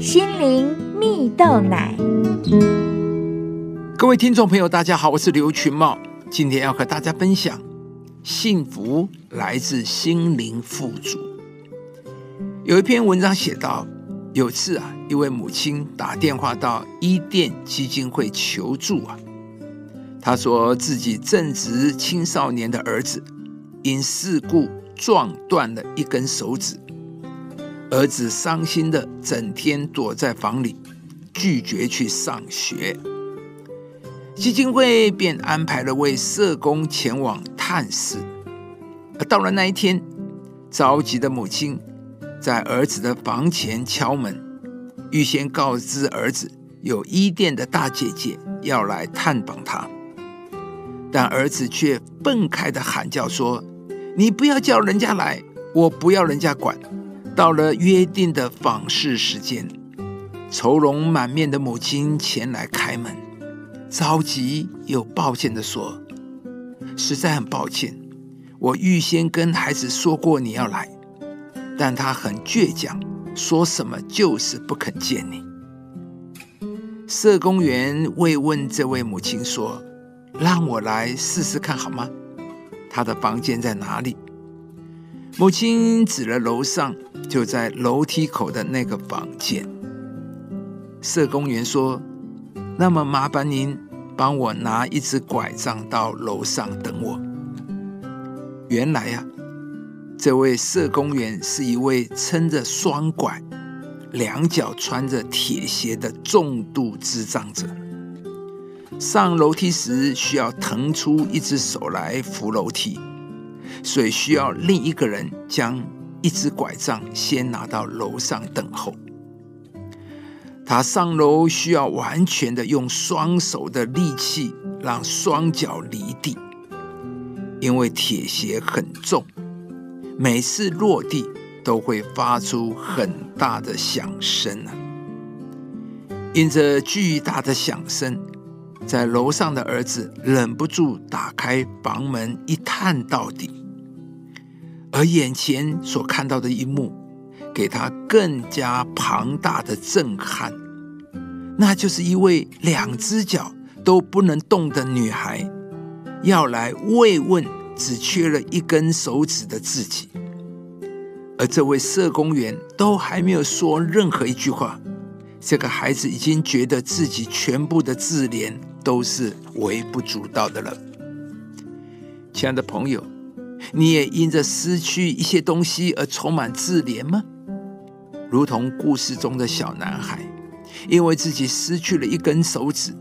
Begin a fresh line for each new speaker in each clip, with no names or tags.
心灵蜜豆奶。
各位听众朋友，大家好，我是刘群茂，今天要和大家分享：幸福来自心灵富足。有一篇文章写道，有次啊，一位母亲打电话到伊甸基金会求助啊，她说自己正值青少年的儿子因事故撞断了一根手指，儿子伤心的整天躲在房里，拒绝去上学。基金会便安排了位社工前往探视，而到了那一天，着急的母亲在儿子的房前敲门，预先告知儿子有伊甸的大姐姐要来探访他，但儿子却愤慨的喊叫说：“你不要叫人家来，我不要人家管。”到了约定的访视时间，愁容满面的母亲前来开门。着急又抱歉的说：“实在很抱歉，我预先跟孩子说过你要来，但他很倔强，说什么就是不肯见你。”社工员慰问这位母亲说：“让我来试试看好吗？他的房间在哪里？”母亲指了楼上，就在楼梯口的那个房间。社工员说。那么麻烦您帮我拿一只拐杖到楼上等我。原来呀，这位社工员是一位撑着双拐、两脚穿着铁鞋的重度智障者。上楼梯时需要腾出一只手来扶楼梯，所以需要另一个人将一只拐杖先拿到楼上等候。他上楼需要完全的用双手的力气让双脚离地，因为铁鞋很重，每次落地都会发出很大的响声啊！因着巨大的响声，在楼上的儿子忍不住打开房门一探到底，而眼前所看到的一幕。给他更加庞大的震撼，那就是一位两只脚都不能动的女孩，要来慰问只缺了一根手指的自己，而这位社工员都还没有说任何一句话，这个孩子已经觉得自己全部的自怜都是微不足道的了。亲爱的朋友，你也因着失去一些东西而充满自怜吗？如同故事中的小男孩，因为自己失去了一根手指，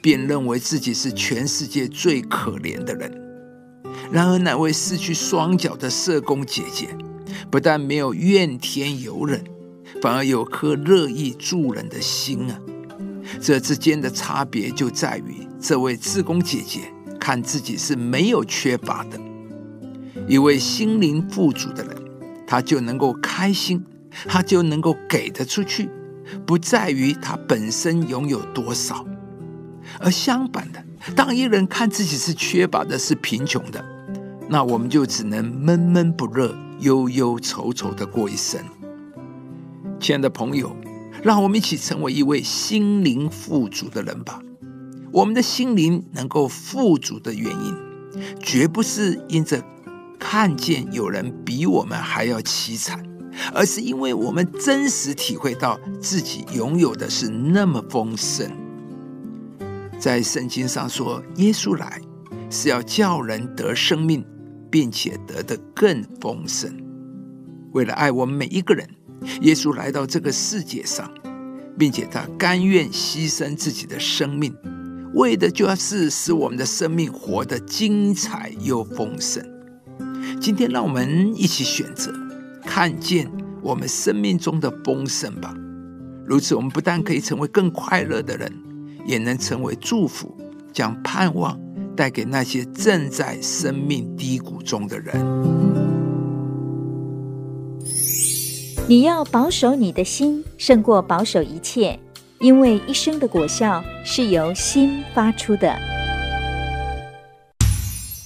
便认为自己是全世界最可怜的人。然而，那位失去双脚的社工姐姐，不但没有怨天尤人，反而有颗乐意助人的心啊！这之间的差别就在于，这位志工姐姐看自己是没有缺乏的。一位心灵富足的人，他就能够开心。他就能够给得出去，不在于他本身拥有多少，而相反的，当一人看自己是缺乏的，是贫穷的，那我们就只能闷闷不乐、忧忧愁愁的过一生。亲爱的朋友，让我们一起成为一位心灵富足的人吧。我们的心灵能够富足的原因，绝不是因着看见有人比我们还要凄惨。而是因为我们真实体会到自己拥有的是那么丰盛。在圣经上说，耶稣来是要叫人得生命，并且得的更丰盛。为了爱我们每一个人，耶稣来到这个世界上，并且他甘愿牺牲自己的生命，为的就是使我们的生命活得精彩又丰盛。今天，让我们一起选择。看见我们生命中的丰盛吧，如此我们不但可以成为更快乐的人，也能成为祝福，将盼望带给那些正在生命低谷中的人。
你要保守你的心，胜过保守一切，因为一生的果效是由心发出的。